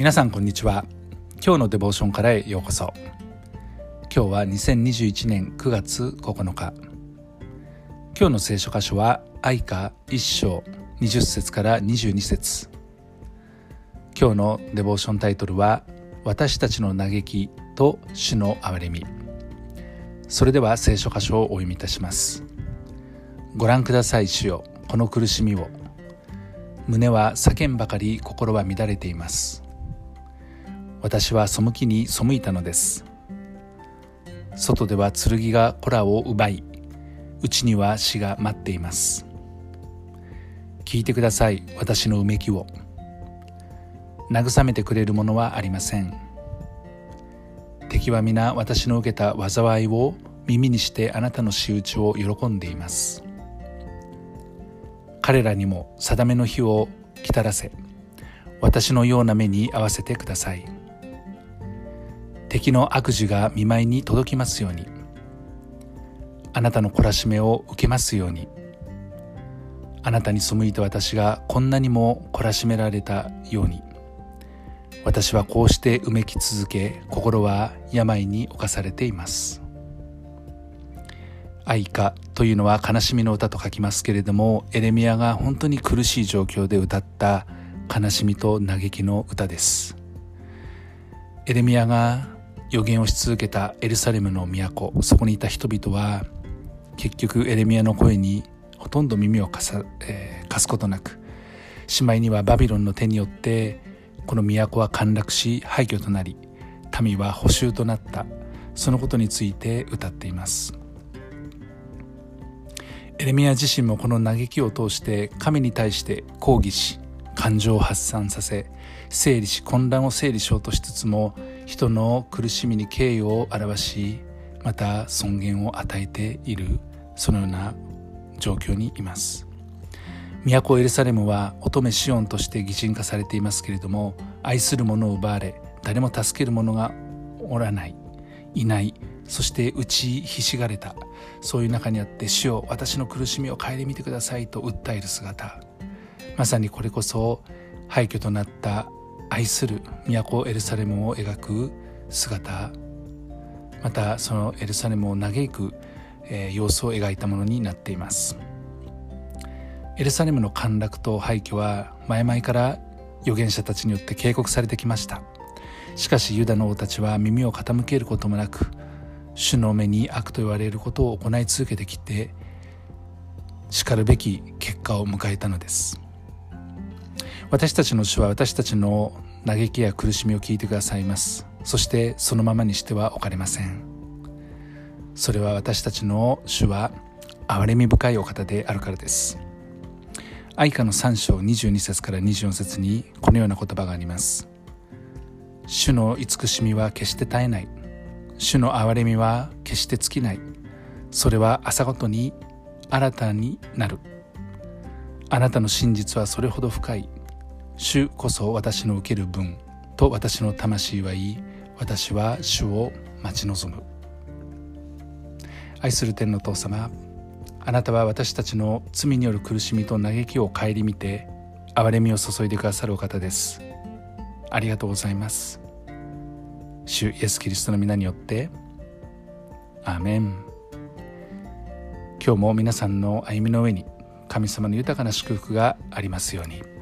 皆さんこんにちは。今日のデボーションからへようこそ。今日は2021年9月9日。今日の聖書箇所は愛歌1章20節から22節。今日のデボーションタイトルは私たちの嘆きと主の憐れみ。それでは聖書箇所をお読みいたします。ご覧ください主よ。この苦しみを。胸は叫んばかり心は乱れています。私は背きに背いたのです。外では剣が子らを奪い内には死が待っています。聞いてください私のうめきを。慰めてくれるものはありません。敵は皆私の受けた災いを耳にしてあなたの仕打ちを喜んでいます。彼らにも定めの日を来たらせ私のような目に合わせてください。敵の悪事が見舞いに届きますように。あなたの懲らしめを受けますように。あなたに背いた私がこんなにも懲らしめられたように。私はこうしてうめき続け心は病に侵されています。愛歌というのは悲しみの歌と書きますけれどもエレミアが本当に苦しい状況で歌った悲しみと嘆きの歌です。エレミアが予言をし続けたエルサレムの都そこにいた人々は結局エレミアの声にほとんど耳を貸さ、えー、貸すことなくしまいにはバビロンの手によってこの都は陥落し廃墟となり民は捕囚となった。そのことについて歌っています。エレミア自身もこの嘆きを通して神に対して抗議し感情を発散させ整理し混乱を整理しようとしつつも人の苦しみに敬意を表しまた尊厳を与えているそのような状況にいます。都エルサレムは乙女シオンとして擬人化されていますけれども愛する者を奪われ誰も助ける者がおらないいないそして打ちひしがれた。そういう中にあって主よ私の苦しみを顧みてくださいと訴える姿。まさにこれこそ廃墟となった愛する都エルサレムを描く姿またそのエルサレムを嘆く、え、様子を描いたものになっています。エルサレムの陥落と廃墟は前々から預言者たちによって警告されてきました。しかしユダの王たちは耳を傾けることもなく主の目に悪と言われることを行い続けてきてしかるべき結果を迎えたのです。私たちの主は私たちの嘆きや苦しみを聞いてくださいます。そしてそのままにしてはおかれません。それは私たちの主は憐れみ深いお方であるからです。愛歌の3章22節から24節にこのような言葉があります。主の慈しみは決して絶えない。主の憐れみは決して尽きない。それは朝ごとに新たになる。あなたの真実はそれほど深い。主こそ私の受ける分と私の魂は言い。私は主を待ち望む。愛する天の父様あなたは私たちの罪による苦しみと嘆きを顧みて憐れみを注いでくださるお方です。ありがとうございます。主イエス・キリストの皆によってアーメン。今日も皆さんの歩みの上に神様の豊かな祝福がありますように。